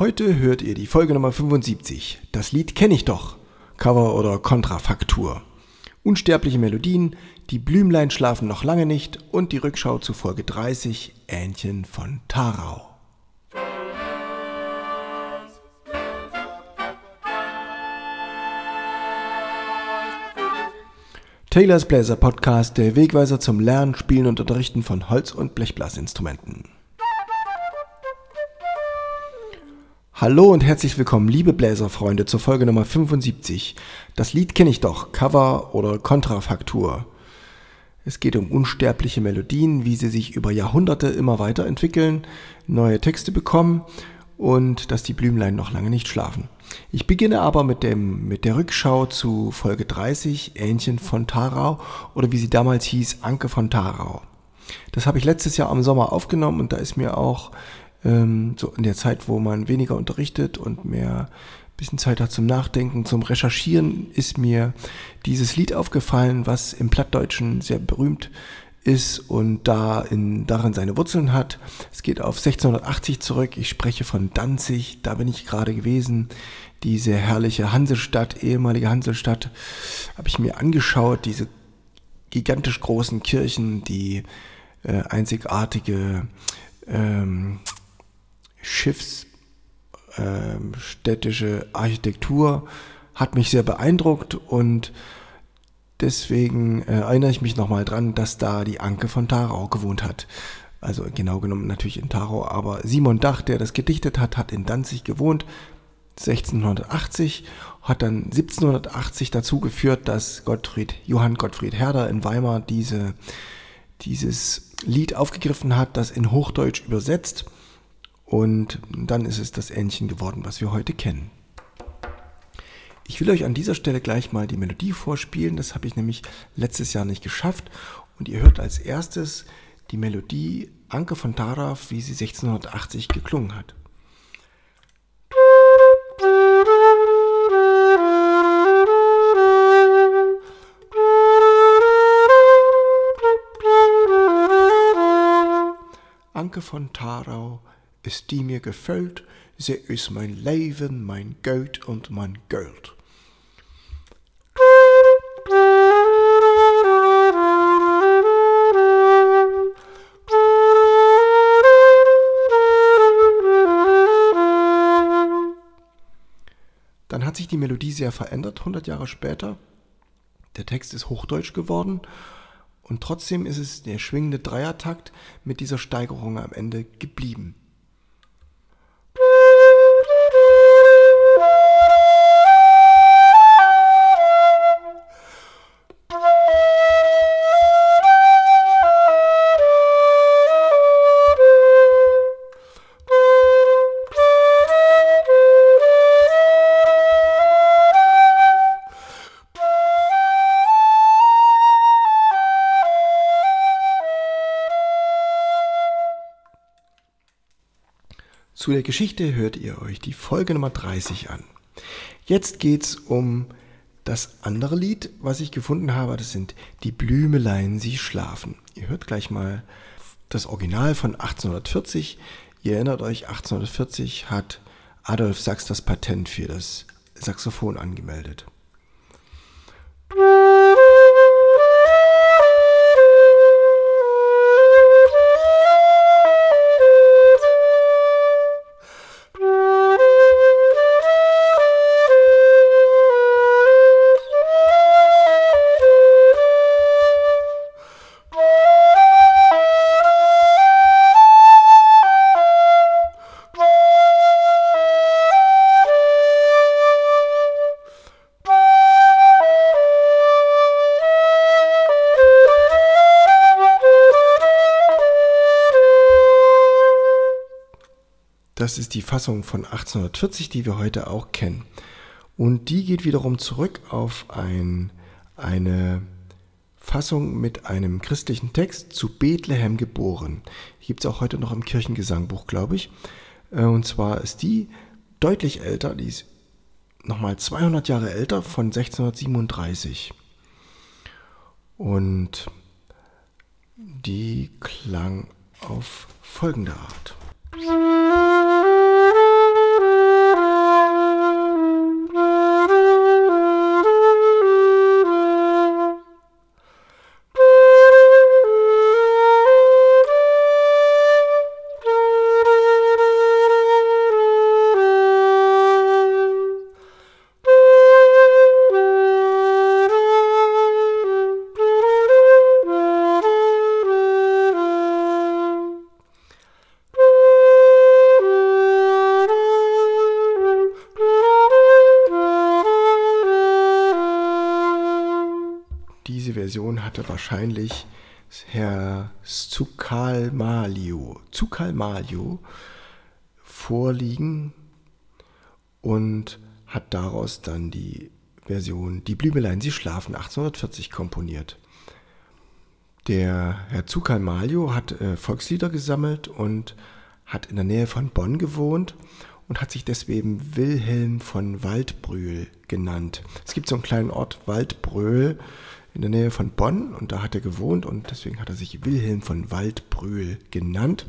Heute hört ihr die Folge Nummer 75. Das Lied kenne ich doch. Cover oder Kontrafaktur. Unsterbliche Melodien, die Blümlein schlafen noch lange nicht und die Rückschau zu Folge 30, Ähnchen von Tarau. Taylors Bläser Podcast, der Wegweiser zum Lernen, Spielen und Unterrichten von Holz- und Blechblasinstrumenten. Hallo und herzlich willkommen, liebe Bläserfreunde, zur Folge Nummer 75. Das Lied kenne ich doch, Cover oder Kontrafaktur. Es geht um unsterbliche Melodien, wie sie sich über Jahrhunderte immer weiterentwickeln, neue Texte bekommen und dass die Blümlein noch lange nicht schlafen. Ich beginne aber mit, dem, mit der Rückschau zu Folge 30, Ähnchen von Tarau oder wie sie damals hieß, Anke von Tarau. Das habe ich letztes Jahr im Sommer aufgenommen und da ist mir auch ähm, so in der Zeit, wo man weniger unterrichtet und mehr bisschen Zeit hat zum Nachdenken, zum Recherchieren, ist mir dieses Lied aufgefallen, was im Plattdeutschen sehr berühmt ist und da in, darin seine Wurzeln hat. Es geht auf 1680 zurück. Ich spreche von Danzig, da bin ich gerade gewesen. Diese herrliche Hansestadt, ehemalige Hansestadt, habe ich mir angeschaut. Diese gigantisch großen Kirchen, die äh, einzigartige ähm, Schiffsstädtische ähm, Architektur hat mich sehr beeindruckt und Deswegen äh, erinnere ich mich nochmal dran, dass da die Anke von Tarau gewohnt hat. Also genau genommen natürlich in Tarau, aber Simon Dach, der das gedichtet hat, hat in Danzig gewohnt. 1680 hat dann 1780 dazu geführt, dass Gottfried, Johann Gottfried Herder in Weimar diese, dieses Lied aufgegriffen hat, das in Hochdeutsch übersetzt. Und dann ist es das Ähnchen geworden, was wir heute kennen. Ich will euch an dieser Stelle gleich mal die Melodie vorspielen. Das habe ich nämlich letztes Jahr nicht geschafft. Und ihr hört als erstes die Melodie Anke von Taraf, wie sie 1680 geklungen hat. Anke von Tarau ist die mir gefällt, sie ist mein Leben, mein Geld und mein Geld. Dann hat sich die Melodie sehr verändert, 100 Jahre später. Der Text ist hochdeutsch geworden und trotzdem ist es der schwingende Dreiertakt mit dieser Steigerung am Ende geblieben. Zu der Geschichte hört ihr euch die Folge Nummer 30 an. Jetzt geht's um das andere Lied, was ich gefunden habe. Das sind die Blümelein, sie schlafen. Ihr hört gleich mal das Original von 1840. Ihr erinnert euch, 1840 hat Adolf Sachs das Patent für das Saxophon angemeldet. Das ist die Fassung von 1840, die wir heute auch kennen. Und die geht wiederum zurück auf ein, eine Fassung mit einem christlichen Text zu Bethlehem geboren. Die gibt es auch heute noch im Kirchengesangbuch, glaube ich. Äh, und zwar ist die deutlich älter, die ist nochmal 200 Jahre älter, von 1637. Und die klang auf folgende Art. Version hatte wahrscheinlich Herr Zucalmalio, Zucalmalio vorliegen und hat daraus dann die Version Die Blümelein, sie schlafen 1840 komponiert. Der Herr Zucalmalio hat äh, Volkslieder gesammelt und hat in der Nähe von Bonn gewohnt und hat sich deswegen Wilhelm von Waldbrühl genannt. Es gibt so einen kleinen Ort Waldbröl in der Nähe von Bonn und da hat er gewohnt und deswegen hat er sich Wilhelm von Waldbrühl genannt.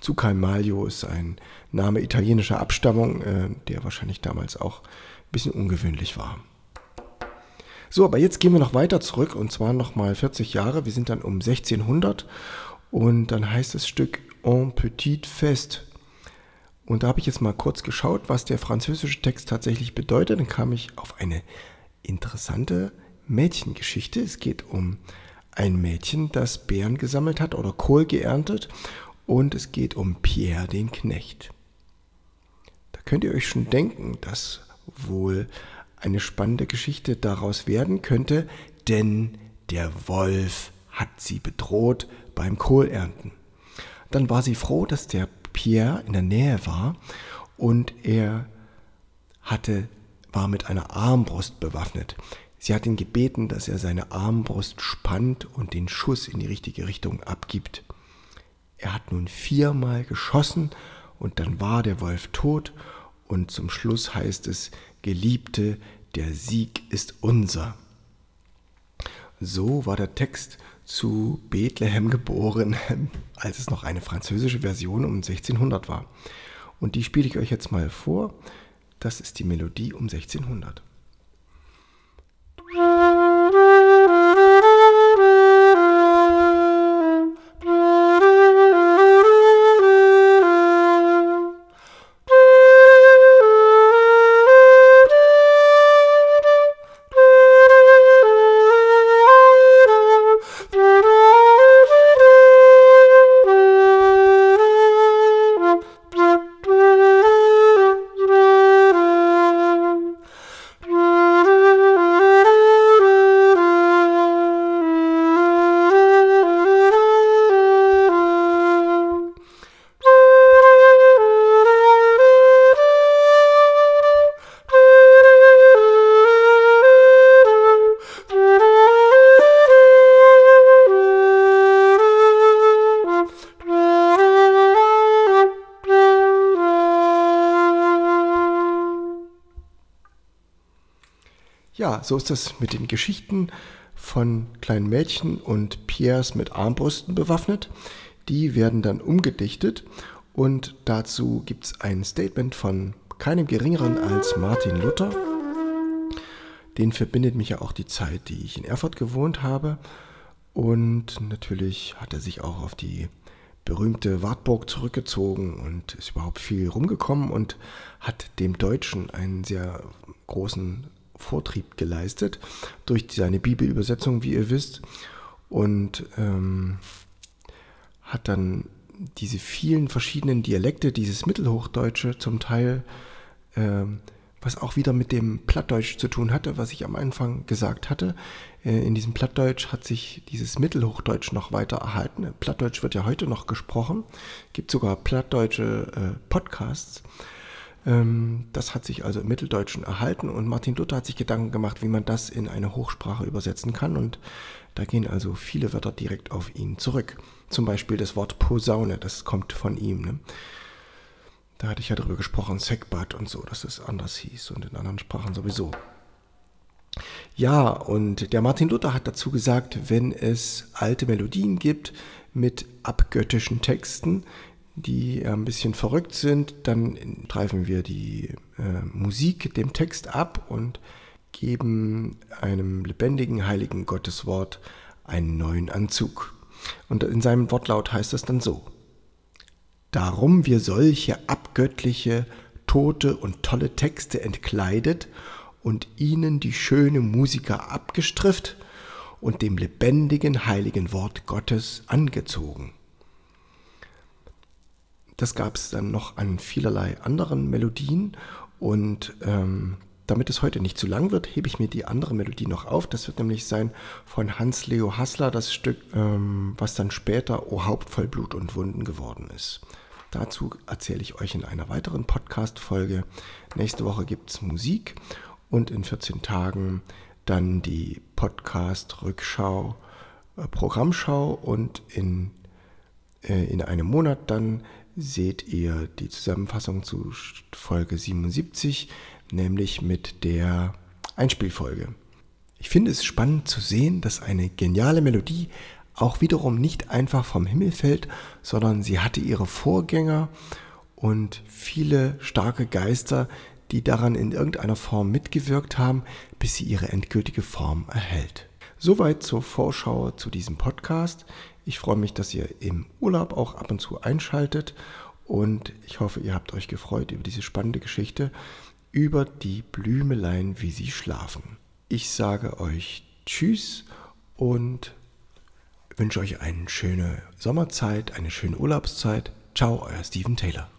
Zucalmaglio ist ein Name italienischer Abstammung, äh, der wahrscheinlich damals auch ein bisschen ungewöhnlich war. So, aber jetzt gehen wir noch weiter zurück und zwar nochmal 40 Jahre. Wir sind dann um 1600 und dann heißt das Stück En Petit Fest und da habe ich jetzt mal kurz geschaut, was der französische Text tatsächlich bedeutet. Dann kam ich auf eine interessante Mädchengeschichte. Es geht um ein Mädchen, das Beeren gesammelt hat oder Kohl geerntet. Und es geht um Pierre den Knecht. Da könnt ihr euch schon denken, dass wohl eine spannende Geschichte daraus werden könnte, denn der Wolf hat sie bedroht beim Kohlernten. Dann war sie froh, dass der Pierre in der Nähe war und er hatte, war mit einer Armbrust bewaffnet. Sie hat ihn gebeten, dass er seine Armbrust spannt und den Schuss in die richtige Richtung abgibt. Er hat nun viermal geschossen und dann war der Wolf tot und zum Schluss heißt es, Geliebte, der Sieg ist unser. So war der Text zu Bethlehem geboren, als es noch eine französische Version um 1600 war. Und die spiele ich euch jetzt mal vor. Das ist die Melodie um 1600. Ja, so ist das mit den Geschichten von kleinen Mädchen und Pierres mit Armbrüsten bewaffnet. Die werden dann umgedichtet und dazu gibt es ein Statement von keinem geringeren als Martin Luther. Den verbindet mich ja auch die Zeit, die ich in Erfurt gewohnt habe. Und natürlich hat er sich auch auf die berühmte Wartburg zurückgezogen und ist überhaupt viel rumgekommen und hat dem Deutschen einen sehr großen Vortrieb geleistet durch seine Bibelübersetzung, wie ihr wisst, und ähm, hat dann diese vielen verschiedenen Dialekte, dieses Mittelhochdeutsche zum Teil, ähm, was auch wieder mit dem Plattdeutsch zu tun hatte, was ich am Anfang gesagt hatte. Äh, in diesem Plattdeutsch hat sich dieses Mittelhochdeutsch noch weiter erhalten. Plattdeutsch wird ja heute noch gesprochen, gibt sogar plattdeutsche äh, Podcasts. Ähm, das hat sich also im Mitteldeutschen erhalten und Martin Luther hat sich Gedanken gemacht, wie man das in eine Hochsprache übersetzen kann und da gehen also viele Wörter direkt auf ihn zurück. Zum Beispiel das Wort Posaune, das kommt von ihm. Ne? Da hatte ich ja darüber gesprochen, Sekbat und so, dass es anders hieß und in anderen Sprachen sowieso. Ja, und der Martin Luther hat dazu gesagt, wenn es alte Melodien gibt mit abgöttischen Texten, die ein bisschen verrückt sind, dann greifen wir die äh, Musik dem Text ab und geben einem lebendigen, heiligen Gotteswort einen neuen Anzug. Und in seinem Wortlaut heißt es dann so. Darum wir solche abgöttliche, tote und tolle Texte entkleidet und ihnen die schöne Musiker abgestrifft und dem lebendigen, heiligen Wort Gottes angezogen. Das gab es dann noch an vielerlei anderen Melodien und ähm, damit es heute nicht zu lang wird, hebe ich mir die andere Melodie noch auf. Das wird nämlich sein von Hans-Leo Hassler, das Stück, ähm, was dann später O Haupt voll Blut und Wunden geworden ist. Dazu erzähle ich euch in einer weiteren Podcast-Folge. Nächste Woche gibt es Musik und in 14 Tagen dann die Podcast-Rückschau, äh, Programmschau und in, äh, in einem Monat dann seht ihr die Zusammenfassung zu Folge 77, nämlich mit der Einspielfolge. Ich finde es spannend zu sehen, dass eine geniale Melodie auch wiederum nicht einfach vom Himmel fällt, sondern sie hatte ihre Vorgänger und viele starke Geister, die daran in irgendeiner Form mitgewirkt haben, bis sie ihre endgültige Form erhält. Soweit zur Vorschau zu diesem Podcast. Ich freue mich, dass ihr im Urlaub auch ab und zu einschaltet und ich hoffe, ihr habt euch gefreut über diese spannende Geschichte über die Blümelein, wie sie schlafen. Ich sage euch Tschüss und wünsche euch eine schöne Sommerzeit, eine schöne Urlaubszeit. Ciao, euer Steven Taylor.